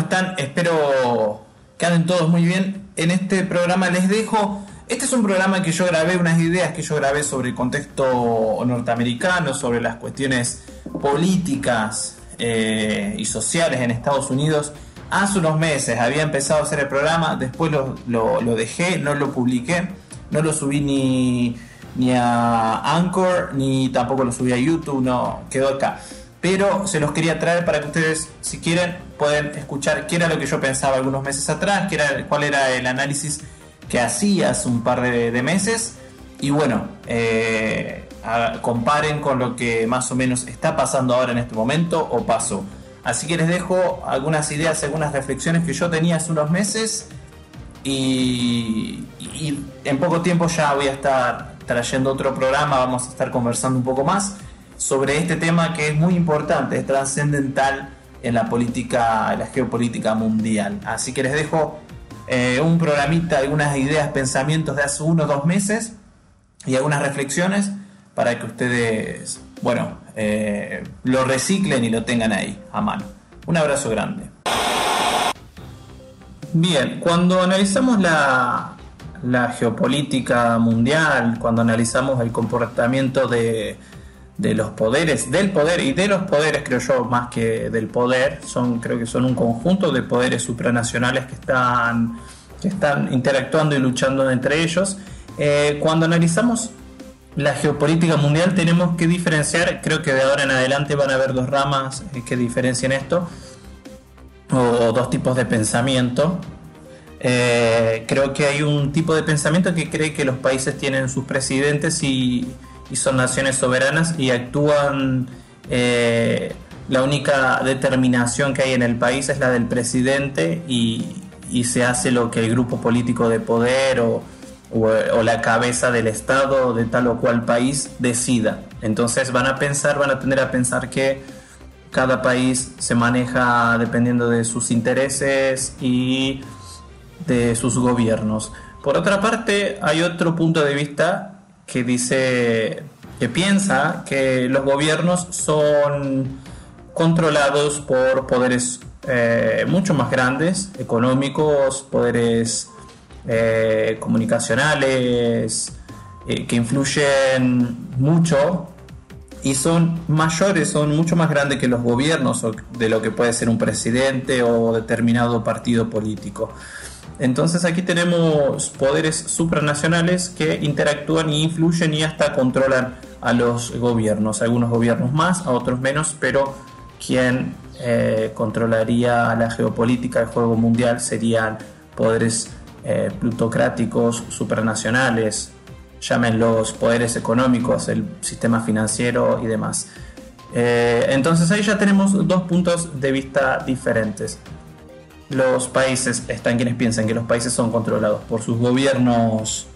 están? Espero que anden todos muy bien. En este programa les dejo... Este es un programa que yo grabé, unas ideas que yo grabé sobre el contexto norteamericano, sobre las cuestiones políticas eh, y sociales en Estados Unidos. Hace unos meses había empezado a hacer el programa, después lo, lo dejé, no lo publiqué, no lo subí ni, ni a Anchor, ni tampoco lo subí a YouTube, no, quedó acá pero se los quería traer para que ustedes, si quieren, pueden escuchar qué era lo que yo pensaba algunos meses atrás, qué era, cuál era el análisis que hacía hace un par de, meses, y bueno, eh, comparen con lo que más o menos está pasando ahora en este momento o pasó. Así que les dejo algunas ideas, algunas reflexiones que yo tenía hace unos meses y, y en poco tiempo ya voy a estar trayendo otro programa, vamos a estar conversando un poco más sobre este tema que es muy importante, es trascendental en la política, en la geopolítica mundial. Así que les dejo eh, un programita, algunas ideas, pensamientos de hace uno o dos meses y algunas reflexiones para que ustedes, bueno, eh, lo reciclen y lo tengan ahí a mano. Un abrazo grande. Bien, cuando analizamos la, la geopolítica mundial, cuando analizamos el comportamiento de, de los poderes, del poder y de los poderes, creo yo, más que del poder, son, creo que son un conjunto de poderes supranacionales que están, que están interactuando y luchando entre ellos. Eh, cuando analizamos la geopolítica mundial tenemos que diferenciar, creo que de ahora en adelante van a haber dos ramas eh, que diferencien esto, o, dos tipos de pensamiento. Eh, creo que hay un tipo de pensamiento que cree que los países tienen sus presidentes y, y son naciones soberanas y actúan, eh, la única determinación que hay en el país es la del presidente y, se hace lo que el grupo político de poder o, o, la cabeza del Estado de tal o cual país decida. Entonces van a pensar, van a tender a pensar que cada país se maneja dependiendo de sus intereses y de sus gobiernos. Por otra parte, hay otro punto de vista que dice, que piensa que los gobiernos son controlados por poderes eh, mucho más grandes, económicos, poderes eh, comunicacionales, eh, que influyen mucho y son mayores, son mucho más grandes que los gobiernos de lo que puede ser un presidente o determinado partido político. Entonces aquí tenemos poderes supranacionales que interactúan y influyen y hasta controlan a los gobiernos. Algunos gobiernos más, a otros menos, pero quien eh, controlaría la geopolítica, el juego mundial, serían poderes eh, plutocráticos supranacionales, llámenlos poderes económicos, el sistema financiero y demás. Eh, entonces ahí ya tenemos dos puntos de vista diferentes los países, están quienes piensan que los países son controlados por sus gobiernos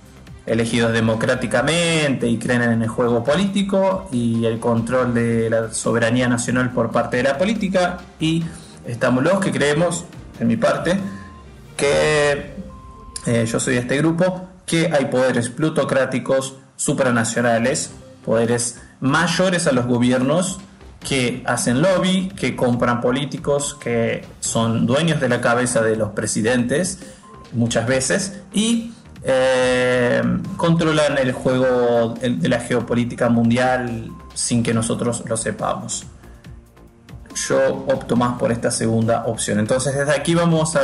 elegidos democráticamente y creen en el juego político y el control de la soberanía nacional por parte de la política. Y estamos los que creemos, en mi parte, que eh, yo soy de este grupo, que hay poderes plutocráticos supranacionales, poderes mayores a los gobiernos que hacen lobby, que compran políticos, que son dueños de la cabeza de los presidentes muchas veces y eh, controlan el juego de la geopolítica mundial sin que nosotros lo sepamos. Yo opto más por esta segunda opción. Entonces desde aquí vamos a,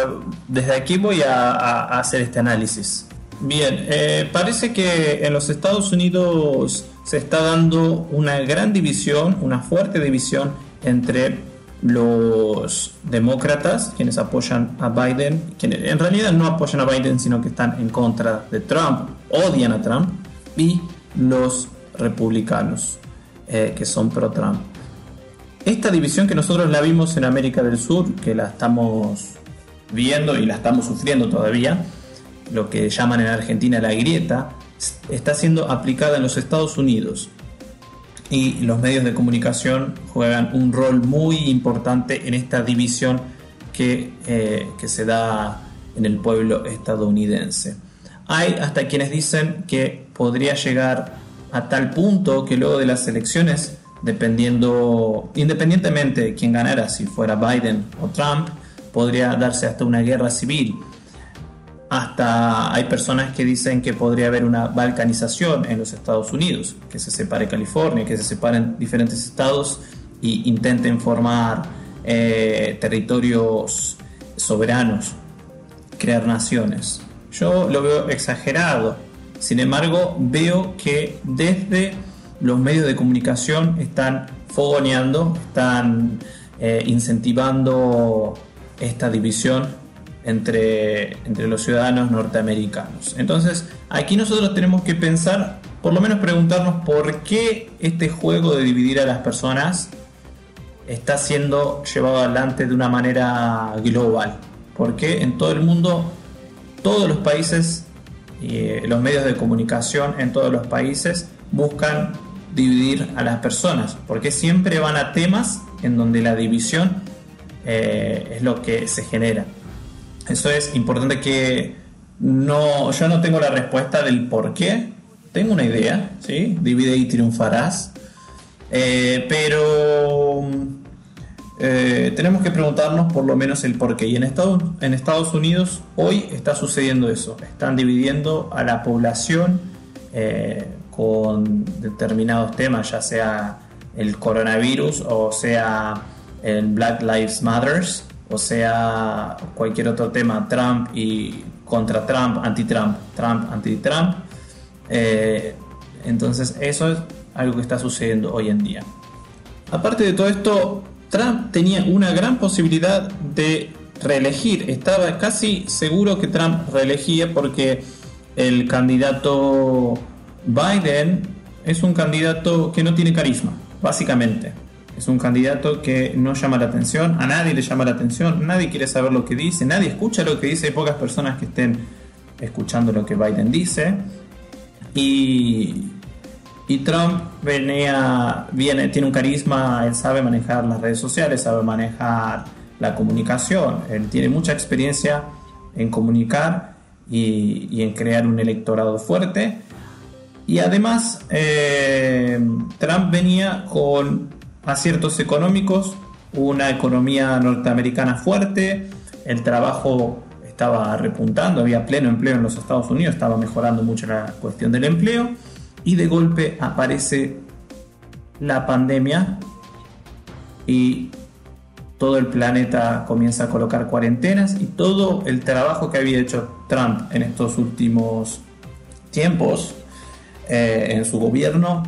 desde aquí voy a, hacer este análisis. Bien, eh, parece que en los Estados Unidos se está dando una gran división, una fuerte división entre los demócratas, quienes apoyan a Biden, quienes en realidad no apoyan a Biden, sino que están en contra de Trump, odian a Trump, y los republicanos, eh, que son pro-Trump. Esta división que nosotros la vimos en América del Sur, que la estamos viendo y la estamos sufriendo todavía, lo que llaman en Argentina la grieta, está siendo aplicada en los Estados Unidos y los medios de comunicación juegan un rol muy importante en esta división que, eh, que se da en el pueblo estadounidense. Hay hasta quienes dicen que podría llegar a tal punto que luego de las elecciones, dependiendo, independientemente de quién ganara, si fuera Biden o Trump, podría darse hasta una guerra civil. Hasta hay personas que dicen que podría haber una balcanización en los Estados Unidos, que se separe California, que se separen diferentes estados y intenten formar eh, territorios soberanos, crear naciones. Yo lo veo exagerado. Sin embargo, veo que desde los medios de comunicación están fogoneando, están eh, incentivando esta división entre, entre los ciudadanos norteamericanos. Entonces, aquí nosotros tenemos que pensar, por lo menos preguntarnos por qué este juego de dividir a las personas está siendo llevado adelante de una manera global. Porque en todo el mundo, todos los países y eh, los medios de comunicación en todos los países buscan dividir a las personas, porque siempre van a temas en donde la división eh, es lo que se genera. Eso es importante que no, yo no tengo la respuesta del por qué, tengo una idea, ¿sí? divide y triunfarás, eh, pero eh, tenemos que preguntarnos por lo menos el por qué. Y en Estados, Unidos hoy está sucediendo eso, están dividiendo a la población con determinados temas, ya sea el coronavirus o sea el Black Lives Matters o sea cualquier otro tema, Trump y contra Trump, anti-Trump, Trump, anti-Trump. Eh, entonces eso es algo que está sucediendo hoy en día. Aparte de todo esto, Trump tenía una gran posibilidad de reelegir. Estaba casi seguro que Trump reelegía porque el candidato Biden es un candidato que no tiene carisma, básicamente. Es un candidato que no llama la atención, a nadie le llama la atención, nadie quiere saber lo que dice, nadie escucha lo que dice, hay pocas personas que estén escuchando lo que Biden dice. Y, y Trump venía, viene, tiene un carisma, él sabe manejar las redes sociales, sabe manejar la comunicación, él tiene mucha experiencia en comunicar y, en crear un electorado fuerte y además, eh, Trump venía con aciertos económicos, una economía norteamericana fuerte, el trabajo estaba repuntando, había pleno empleo en los Estados Unidos, estaba mejorando mucho la cuestión del empleo, y de golpe aparece la pandemia y todo el planeta comienza a colocar cuarentenas y todo el trabajo que había hecho Trump en estos últimos tiempos eh, en su gobierno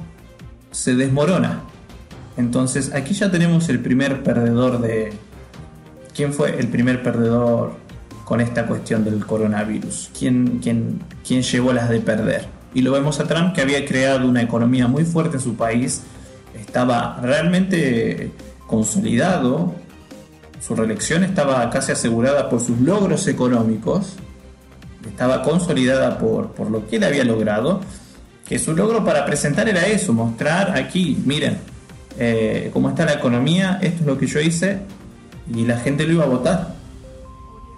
se desmorona. Entonces aquí ya tenemos el primer perdedor de... ¿Quién fue el primer perdedor con esta cuestión del coronavirus? ¿Quién, quién, quién llevó las de perder? Y lo vemos a Trump que había creado una economía muy fuerte en su país, estaba realmente consolidado, su reelección estaba casi asegurada por sus logros económicos, estaba consolidada por, por lo que él había logrado que su logro para presentar era eso, mostrar aquí, miren, eh, cómo está la economía, esto es lo que yo hice y la gente lo iba a votar.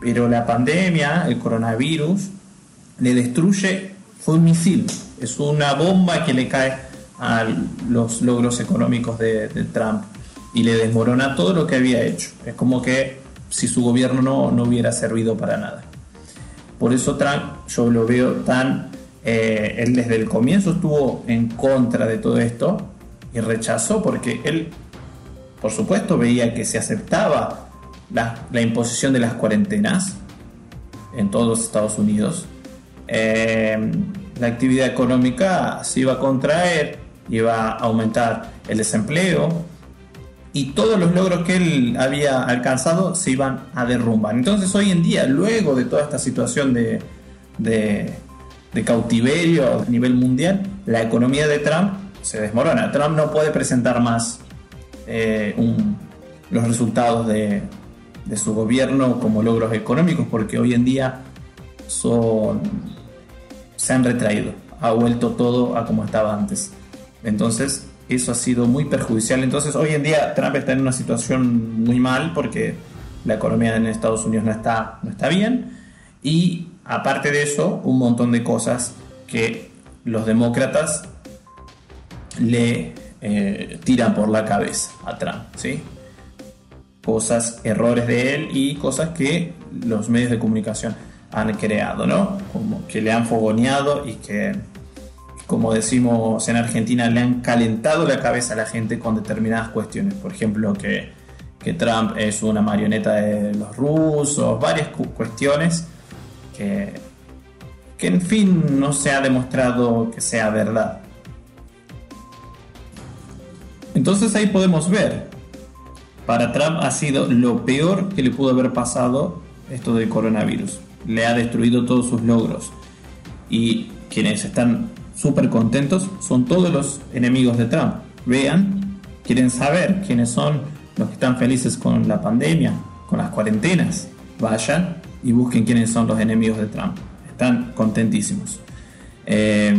Pero la pandemia, el coronavirus, le destruye, fue un misil, es una bomba que le cae a los logros económicos de, Trump y le desmorona todo lo que había hecho. Es como que si su gobierno no, no hubiera servido para nada. Por eso Trump yo lo veo tan eh, él desde el comienzo estuvo en contra de todo esto y rechazó porque él, por supuesto, veía que se aceptaba la, imposición de las cuarentenas en todos los Estados Unidos. Eh, la actividad económica se iba a contraer, iba a aumentar el desempleo y todos los logros que él había alcanzado se iban a derrumbar. Entonces hoy en día, luego de toda esta situación de de cautiverio a nivel mundial, la economía de Trump se desmorona. Trump no puede presentar más eh, los resultados de, su gobierno como logros económicos porque hoy en día son, se han retraído, ha vuelto todo a como estaba antes. Entonces, eso ha sido muy perjudicial. Entonces, hoy en día Trump está en una situación muy mal porque la economía en Estados Unidos no está, no está bien y aparte de eso, un montón de cosas que los demócratas le eh, tiran por la cabeza a Trump. ¿sí? cosas, errores de él y cosas que los medios de comunicación han creado, ¿no? Como que le han fogoneado y que, como decimos en Argentina, le han calentado la cabeza a la gente con determinadas cuestiones. Por ejemplo, que, que Trump es una marioneta de los rusos, varias cuestiones que, que, en fin, no se ha demostrado que sea verdad. Entonces ahí podemos ver, para Trump ha sido lo peor que le pudo haber pasado esto del coronavirus le ha destruido todos sus logros. Y quienes están súper contentos son todos los enemigos de Trump. Vean, quieren saber quiénes son los que están felices con la pandemia, con las cuarentenas. Vayan y busquen quiénes son los enemigos de Trump. Están contentísimos. Eh,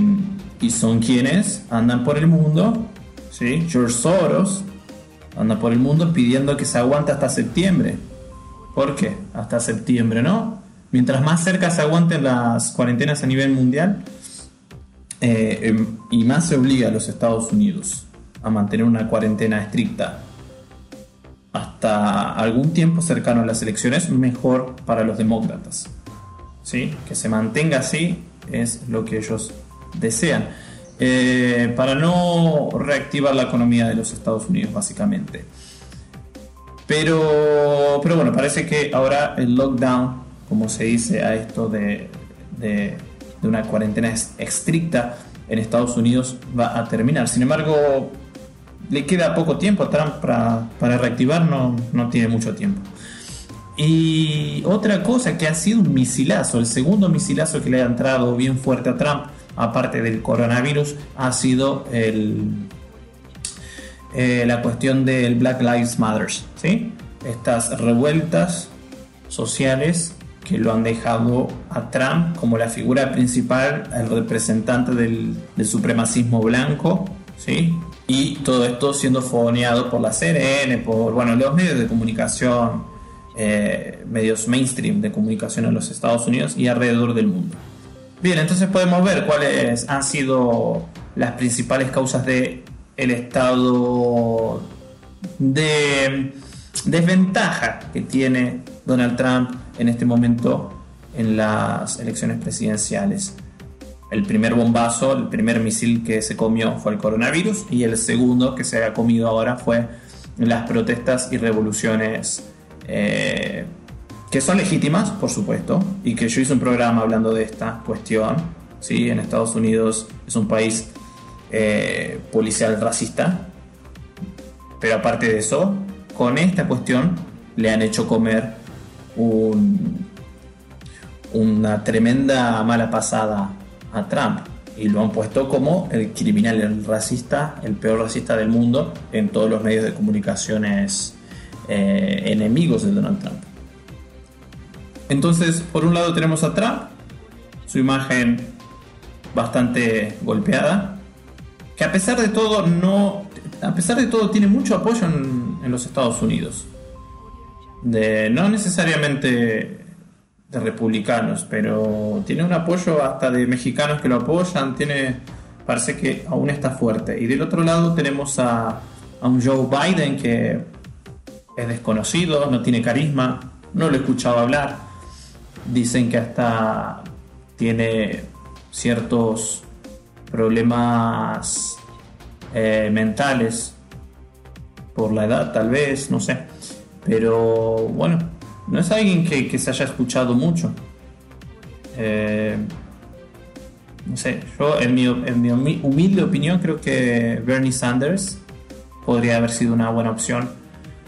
y son quienes andan por el mundo, ¿sí? George Soros anda por el mundo pidiendo que se aguante hasta septiembre. ¿Por qué? Hasta septiembre, ¿no? mientras más cerca se aguanten las cuarentenas a nivel mundial eh, em, y más se obliga a los Estados Unidos a mantener una cuarentena estricta hasta algún tiempo cercano a las elecciones, mejor para los demócratas. ¿Sí? Que se mantenga así es lo que ellos desean. Eh, para no reactivar la economía de los Estados Unidos, básicamente. Pero, pero bueno, parece que ahora el lockdown como se dice, a esto de, una cuarentena estricta en Estados Unidos va a terminar. Sin embargo, le queda poco tiempo a Trump para, reactivar, no, no tiene mucho tiempo. Y otra cosa que ha sido un misilazo, el segundo misilazo que le ha entrado bien fuerte a Trump, aparte del coronavirus, ha sido eh, la cuestión del Black Lives Matter. ¿sí? Estas revueltas sociales que lo han dejado a Trump como la figura principal, el representante del, supremacismo blanco, ¿sí? Y todo esto siendo fogoneado por la CNN, por bueno, los medios de comunicación, eh, medios mainstream de comunicación en los Estados Unidos y alrededor del mundo. Bien, entonces podemos ver cuáles han sido las principales causas de el estado de desventaja que tiene Donald Trump en este momento en las elecciones presidenciales. El primer bombazo, el primer misil que se comió fue el coronavirus y el segundo que se ha comido ahora fue las protestas y revoluciones eh, que son legítimas, por supuesto, y que yo hice un programa hablando de esta cuestión. ¿sí? En Estados Unidos es un país eh, policial racista, pero aparte de eso, con esta cuestión le han hecho comer una tremenda mala pasada a Trump y lo han puesto como el criminal, el racista, el peor racista del mundo en todos los medios de comunicaciones eh, enemigos de Donald Trump. Entonces, por un lado tenemos a Trump, su imagen bastante golpeada, que a pesar de todo no, a pesar de todo tiene mucho apoyo en los Estados Unidos de no necesariamente de republicanos, pero tiene un apoyo hasta de mexicanos que lo apoyan, tiene parece que aún está fuerte. Y del otro lado tenemos a, a un Joe Biden que es desconocido, no tiene carisma, no lo he escuchado hablar. Dicen que hasta tiene ciertos problemas eh, mentales por la edad, tal vez, no sé. Pero bueno, no es alguien que, se haya escuchado mucho. Eh, no sé, yo en mi, en mi, humilde opinión creo que Bernie Sanders podría haber sido una buena opción.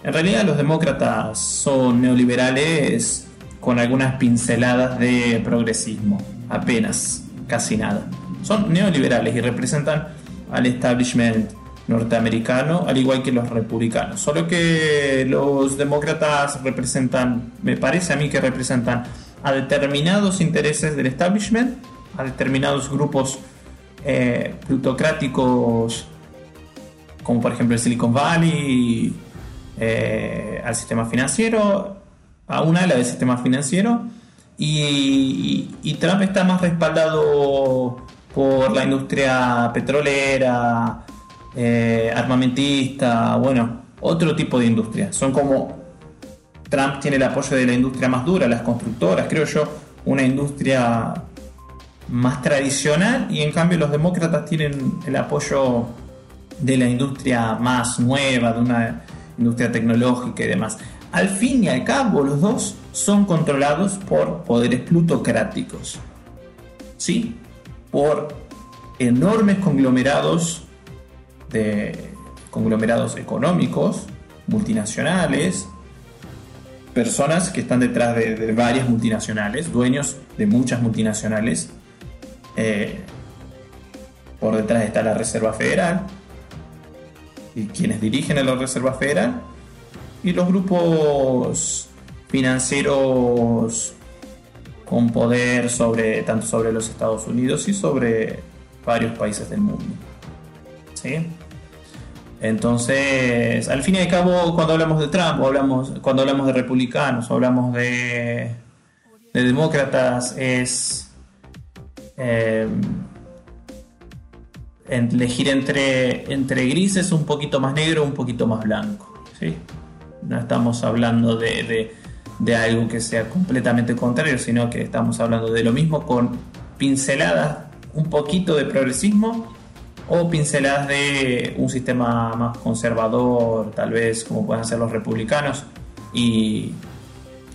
En realidad los demócratas son neoliberales con algunas pinceladas de progresismo, apenas, casi nada. Son neoliberales y representan al establishment norteamericano, al igual que los republicanos. Solo que los demócratas representan, me parece a mí que representan a determinados intereses del establishment, a determinados grupos eh, plutocráticos, como por ejemplo el Silicon Valley, eh, al sistema financiero, a una del sistema financiero, y, y Trump está más respaldado por la industria petrolera, eh, armamentista, bueno, otro tipo de industria. Son como Trump tiene el apoyo de la industria más dura, las constructoras, creo yo, una industria más tradicional y en cambio los demócratas tienen el apoyo de la industria más nueva, de una industria tecnológica y demás. Al fin y al cabo, los dos son controlados por poderes plutocráticos. ¿Sí? Por enormes conglomerados de conglomerados económicos, multinacionales, personas que están detrás de, varias multinacionales, dueños de muchas multinacionales. Eh, por detrás está la Reserva Federal y quienes dirigen a la Reserva Federal y los grupos financieros con poder sobre tanto sobre los Estados Unidos y sobre varios países del mundo. ¿Sí? Entonces, al fin y al cabo, cuando hablamos de Trump, o hablamos, cuando hablamos de republicanos, o hablamos de, de demócratas, es eh, elegir entre, entre grises, un poquito más negro, un poquito más blanco. ¿sí? No estamos hablando de, de algo que sea completamente contrario, sino que estamos hablando de lo mismo con pinceladas, un poquito de progresismo o pinceladas de un sistema más conservador, tal vez como pueden ser los republicanos, y,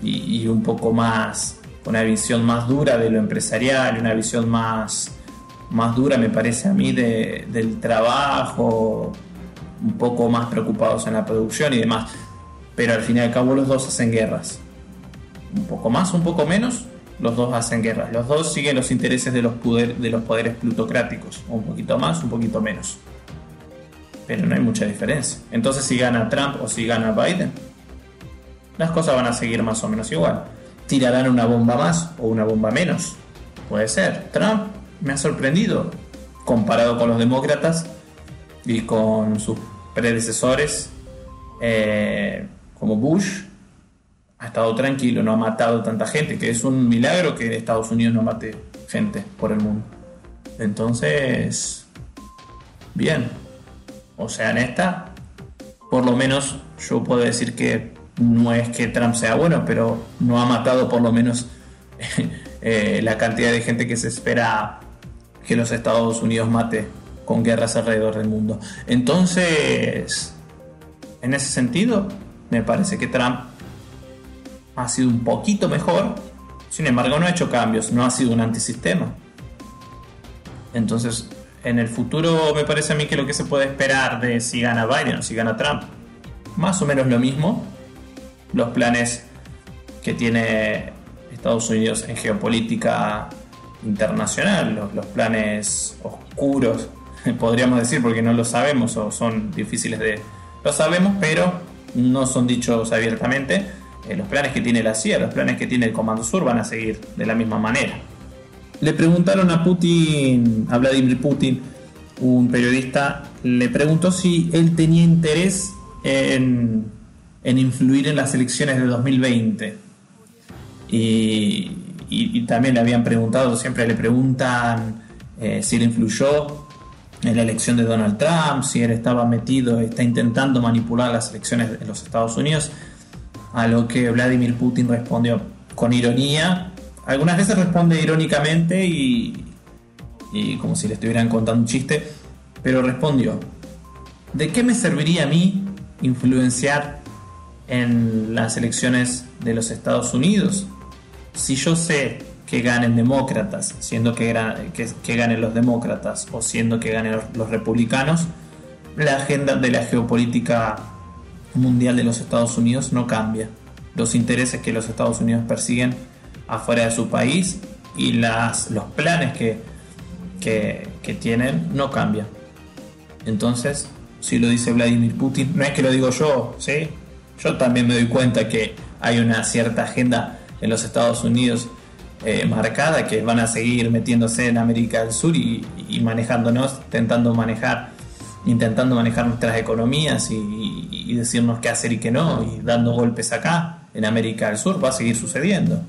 y, un poco más, una visión más dura de lo empresarial, una visión más, más dura, me parece a mí, de, del trabajo, un poco más preocupados en la producción y demás. Pero al fin y al cabo los dos hacen guerras. Un poco más, un poco menos, los dos hacen guerra. Los dos siguen los intereses de los, de los poderes plutocráticos, un poquito más, un poquito menos. Pero no hay mucha diferencia. Entonces si gana Trump o si gana Biden, las cosas van a seguir más o menos igual. Tirarán una bomba más o una bomba menos. Puede ser. Trump me ha sorprendido comparado con los demócratas y con sus predecesores eh, como Bush ha estado tranquilo, no ha matado tanta gente, que es un milagro que Estados Unidos no mate gente por el mundo. Entonces, bien. O sea, en esta, por lo menos yo puedo decir que no es que Trump sea bueno, pero no ha matado por lo menos eh, la cantidad de gente que se espera que los Estados Unidos mate con guerras alrededor del mundo. Entonces, en ese sentido, me parece que Trump ha sido un poquito mejor, sin embargo no ha hecho cambios, no ha sido un antisistema. Entonces, en el futuro me parece a mí que lo que se puede esperar de si gana Biden o si gana Trump, más o menos lo mismo, los planes que tiene Estados Unidos en geopolítica internacional, los, planes oscuros, podríamos decir, porque no lo sabemos o son difíciles de... Lo sabemos, pero no son dichos abiertamente eh, los planes que tiene la CIA, los planes que tiene el Comando Sur van a seguir de la misma manera. Le preguntaron a Putin, a Vladimir Putin, un periodista, le preguntó si él tenía interés en, influir en las elecciones de 2020. Y, también le habían preguntado, siempre le preguntan eh, si él influyó en la elección de Donald Trump, si él estaba metido, está intentando manipular las elecciones de los Estados Unidos a lo que Vladimir Putin respondió con ironía. Algunas veces responde irónicamente y, como si le estuvieran contando un chiste, pero respondió, ¿de qué me serviría a mí influenciar en las elecciones de los Estados Unidos si yo sé que ganen demócratas, siendo que, que, ganen los demócratas o siendo que ganen los republicanos, la agenda de la geopolítica mundial de los Estados Unidos no cambia. Los intereses que los Estados Unidos persiguen afuera de su país y las, los planes que, que, tienen no cambian. Entonces, si lo dice Vladimir Putin, no es que lo digo yo, ¿sí? Yo también me doy cuenta que hay una cierta agenda en los Estados Unidos eh, marcada que van a seguir metiéndose en América del Sur y, manejándonos, intentando manejar intentando manejar nuestras economías y, decirnos qué hacer y qué no, y dando golpes acá, en América del Sur, va a seguir sucediendo.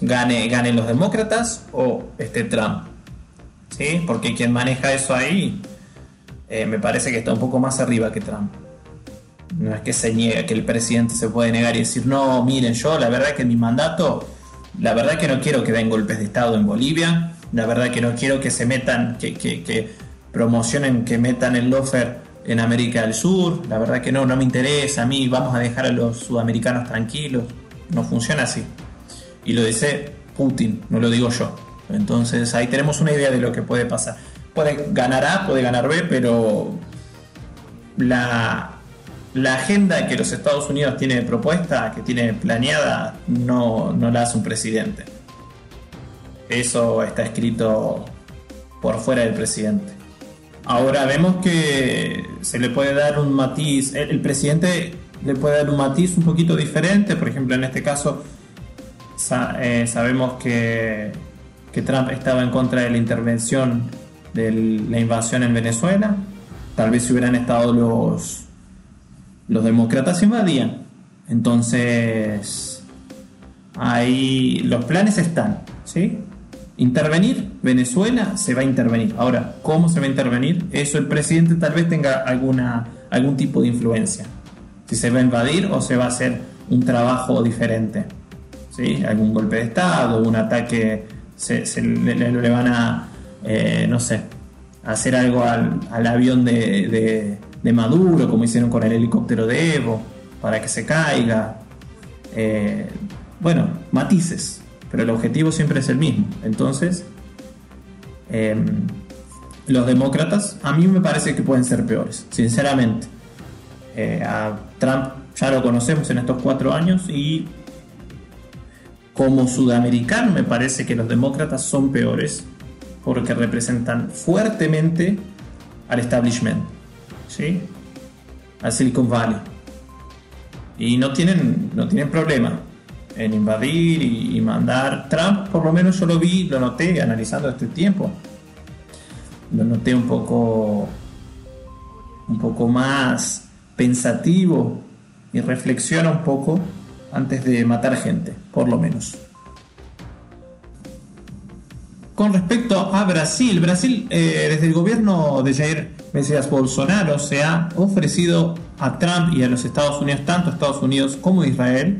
Gane, ganen los demócratas o este Trump. ¿Sí? Porque quien maneja eso ahí eh, me parece que está un poco más arriba que Trump. no es que se niegue, que el presidente se puede negar y decir, no, miren, yo la verdad que en mi mandato, la verdad que no quiero que den golpes de Estado en Bolivia, la verdad que no quiero que se metan, que, que, promocionen, que metan el lofer en América del Sur, la verdad que no, no me interesa, a mí vamos a dejar a los sudamericanos tranquilos, no funciona así. Y lo dice Putin, no lo digo yo. Entonces ahí tenemos una idea de lo que puede pasar. Puede ganar A, puede ganar B, pero la, la agenda que los Estados Unidos tiene propuesta, que tiene planeada, no, no la hace un presidente. Eso está escrito por fuera del presidente. Ahora vemos que se le puede dar un matiz, el, presidente le puede dar un matiz un poquito diferente, por ejemplo en este caso eh, sabemos que, que Trump estaba en contra de la intervención de la invasión en Venezuela, tal vez si hubieran estado los, los demócratas invadían. Entonces, ahí los planes están, ¿sí? Intervenir, Venezuela se va a intervenir. Ahora, ¿cómo se va a intervenir? Eso el presidente tal vez tenga alguna, algún tipo de influencia. Si se va a invadir o se va a hacer un trabajo diferente. ¿Sí? Algún golpe de Estado, un ataque, se, le, van a, eh, no sé, hacer algo al, avión de, Maduro, como hicieron con el helicóptero de Evo, para que se caiga. Eh, bueno, matices pero el objetivo siempre es el mismo. Entonces, em, los demócratas a mí me parece que pueden ser peores, sinceramente. Eh, a Trump ya lo conocemos en estos cuatro años y como sudamericano me parece que los demócratas son peores porque representan fuertemente al establishment, ¿sí? al Silicon Valley. Y no tienen, no tienen problema en invadir y, mandar. Trump, por lo menos yo lo vi, lo noté analizando este tiempo. Lo noté un poco, un poco más pensativo y reflexiona un poco antes de matar gente, por lo menos. Con respecto a Brasil, Brasil eh, desde el gobierno de Jair Messias Bolsonaro se ha ofrecido a Trump y a los Estados Unidos, tanto Estados Unidos como Israel,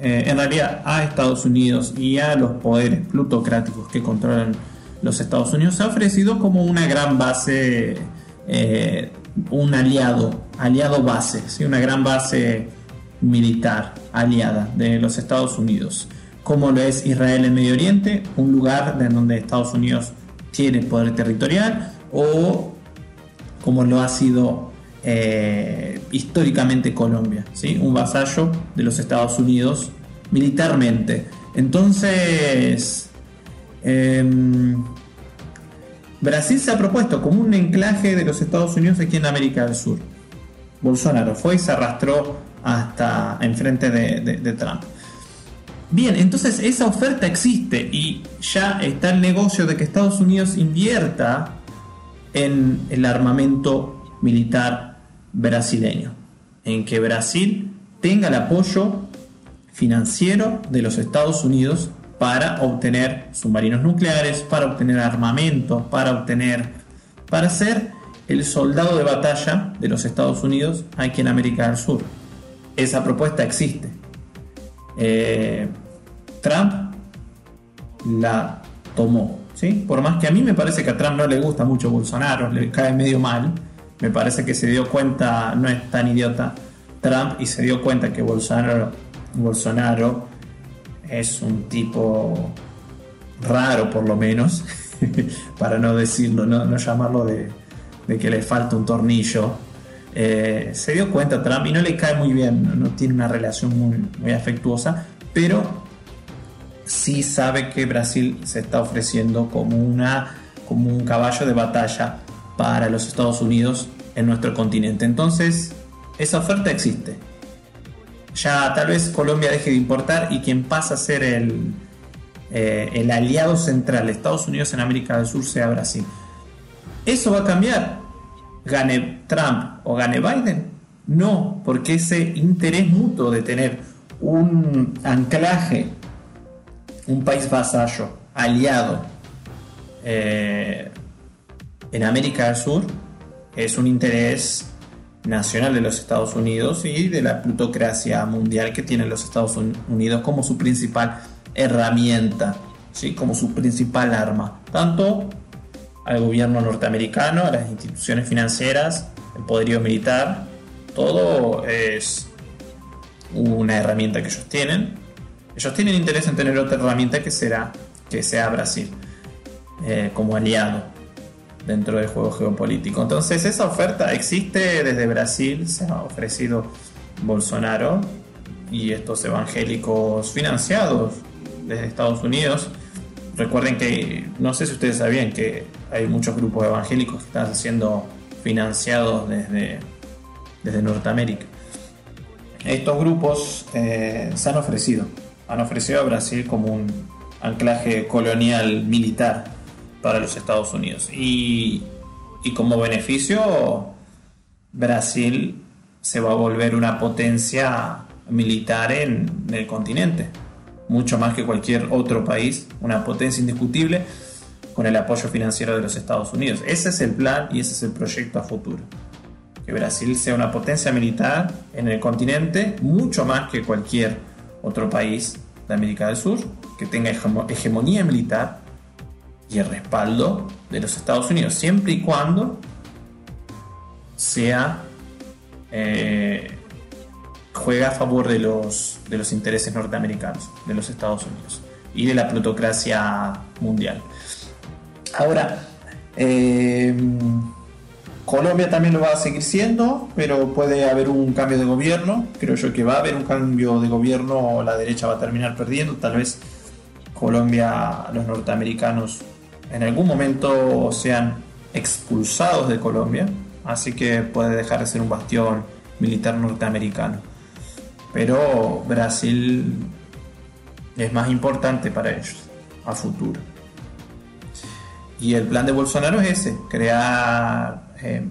eh, en realidad a Estados Unidos y a los poderes plutocráticos que controlan los Estados Unidos, se ha ofrecido como una gran base, eh, un aliado, aliado base, ¿sí? una gran base militar aliada de los Estados Unidos, como lo es Israel en Medio Oriente, un lugar en donde Estados Unidos tiene poder territorial, o como lo ha sido eh, históricamente Colombia, ¿sí? un vasallo de los Estados Unidos militarmente. Entonces, em, Brasil se ha propuesto como un enclaje de los Estados Unidos aquí en América del Sur. Bolsonaro fue y se arrastró hasta enfrente de, de Trump. Bien, entonces esa oferta existe y ya está el negocio de que Estados Unidos invierta en el armamento militar brasileño, en que Brasil tenga el apoyo financiero de los Estados Unidos para obtener submarinos nucleares, para obtener armamento, para obtener, para ser el soldado de batalla de los Estados Unidos aquí en América del Sur. Esa propuesta existe. Eh, Trump la tomó, ¿sí? Por más que a mí me parece que a Trump no le gusta mucho Bolsonaro, le cae medio mal, me parece que se dio cuenta, no es tan idiota Trump, y se dio cuenta que Bolsonaro, Bolsonaro es un tipo raro por lo menos, para no decirlo, no, llamarlo de, que le falta un tornillo. Eh, se dio cuenta Trump y no le cae muy bien, no, tiene una relación muy, muy afectuosa, pero sí sabe que Brasil se está ofreciendo como, una, como un caballo de batalla para los Estados Unidos en nuestro continente. Entonces, esa oferta existe. Ya tal vez Colombia deje de importar y quien pasa a ser el, eh, el aliado central de Estados Unidos en América del Sur sea Brasil. ¿Eso va a cambiar? ¿Gane Trump o gane Biden? No, porque ese interés mutuo de tener un anclaje, un país vasallo, aliado, eh, en América del Sur es un interés nacional de los Estados Unidos y de la plutocracia mundial que tienen los Estados Unidos como su principal herramienta, ¿sí? como su principal arma, tanto al gobierno norteamericano, a las instituciones financieras, el poderío militar, todo es una herramienta que ellos tienen. Ellos tienen interés en tener otra herramienta que será que sea Brasil eh, como aliado dentro del juego geopolítico. Entonces esa oferta existe desde Brasil, se ha ofrecido Bolsonaro y estos evangélicos financiados desde Estados Unidos. Recuerden que, no sé si ustedes sabían que hay muchos grupos evangélicos que están siendo financiados desde, desde Norteamérica. Estos grupos eh, se han ofrecido, han ofrecido a Brasil como un anclaje colonial militar para los Estados Unidos. Y, como beneficio, Brasil se va a volver una potencia militar en, el continente, mucho más que cualquier otro país, una potencia indiscutible con el apoyo financiero de los Estados Unidos. Ese es el plan y ese es el proyecto a futuro. Que Brasil sea una potencia militar en el continente, mucho más que cualquier otro país de América del Sur, que tenga hegemonía militar y el respaldo de los Estados Unidos, siempre y cuando sea eh, juega a favor de los, de los intereses norteamericanos, de los Estados Unidos y de la plutocracia mundial. Ahora, eh, Colombia también lo va a seguir siendo, pero puede haber un cambio de gobierno. Creo yo que va a haber un cambio de gobierno, la derecha va a terminar perdiendo. Tal vez Colombia, los norteamericanos en algún momento sean expulsados de Colombia, así que puede dejar de ser un bastión militar norteamericano. Pero Brasil es más importante para ellos a futuro. Y el plan de Bolsonaro es ese, crear eh,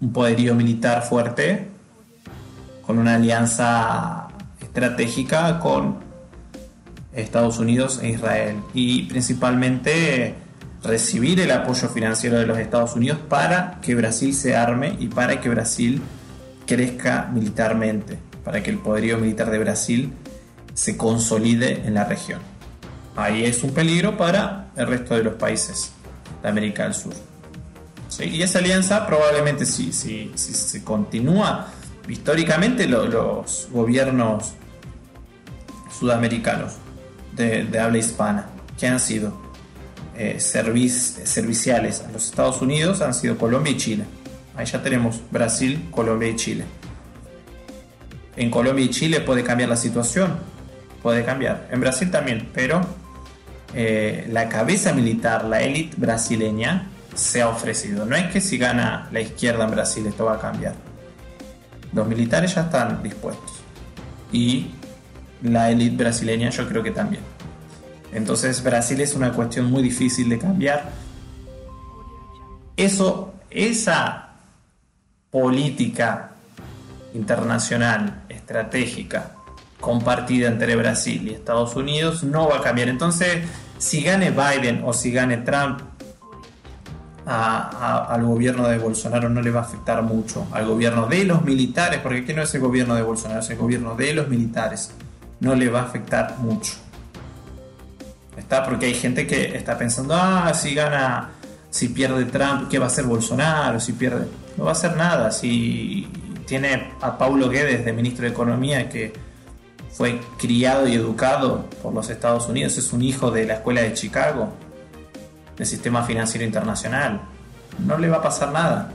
un poderío militar fuerte con una alianza estratégica con Estados Unidos e Israel y principalmente recibir el apoyo financiero de los Estados Unidos para que Brasil se arme y para que Brasil crezca militarmente, para que el poderío militar de Brasil se consolide en la región. Ahí es un peligro para el resto de los países de América del Sur. Y esa alianza probablemente si, si, se continúa históricamente los gobiernos sudamericanos de, de habla hispana, que han sido eh, serviciales a los Estados Unidos han sido Colombia y Chile. Ahí ya tenemos Brasil, Colombia y Chile. En Colombia y Chile puede cambiar la situación, puede cambiar. En Brasil también, pero eh, la cabeza militar, la élite brasileña, se ha ofrecido. No es que si gana la izquierda en Brasil esto va a cambiar. Los militares ya están dispuestos. Y la élite brasileña yo creo que también. Entonces Brasil es una cuestión muy difícil de cambiar. Eso, esa política internacional, estratégica, compartida entre Brasil y Estados Unidos no va a cambiar. Entonces, si gane Biden o si gane Trump, al gobierno de Bolsonaro no le va a afectar mucho. Al gobierno de los militares, porque aquí no es el gobierno de Bolsonaro, es el gobierno de los militares. No le va a afectar mucho. Está porque hay gente que está pensando, ah, si gana, si pierde Trump, ¿qué va a hacer Bolsonaro? Si pierde, no va a hacer nada. Si tiene a Paulo Guedes de ministro de Economía que fue criado y educado por los Estados Unidos, es un hijo de la escuela de Chicago, del sistema financiero internacional. No le va a pasar nada.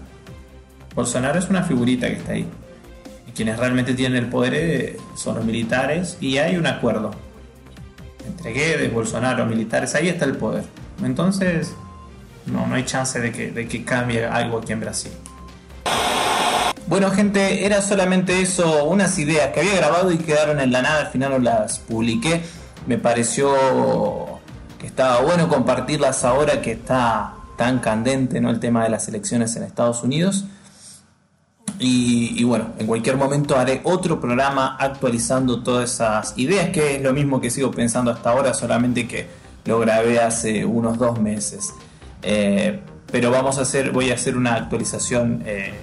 Bolsonaro es una figurita que está ahí. Y quienes realmente tienen el poder eh, son los militares y hay un acuerdo entre Guedes, Bolsonaro, militares, ahí está el poder. Entonces, no, no hay chance de que, de que cambie algo aquí en Brasil. Bueno gente, era solamente eso, unas ideas que había grabado y quedaron en la nada, al final no las publiqué. Me pareció que estaba bueno compartirlas ahora que está tan candente ¿no? el tema de las elecciones en Estados Unidos. Y, bueno, en cualquier momento haré otro programa actualizando todas esas ideas, que es lo mismo que sigo pensando hasta ahora, solamente que lo grabé hace unos dos meses. Eh, pero vamos a hacer, voy a hacer una actualización eh,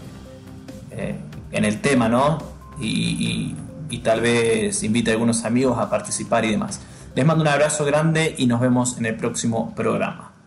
eh, en el tema, ¿no? Y, y tal vez invite a algunos amigos a participar y demás. Les mando un abrazo grande y nos vemos en el próximo programa.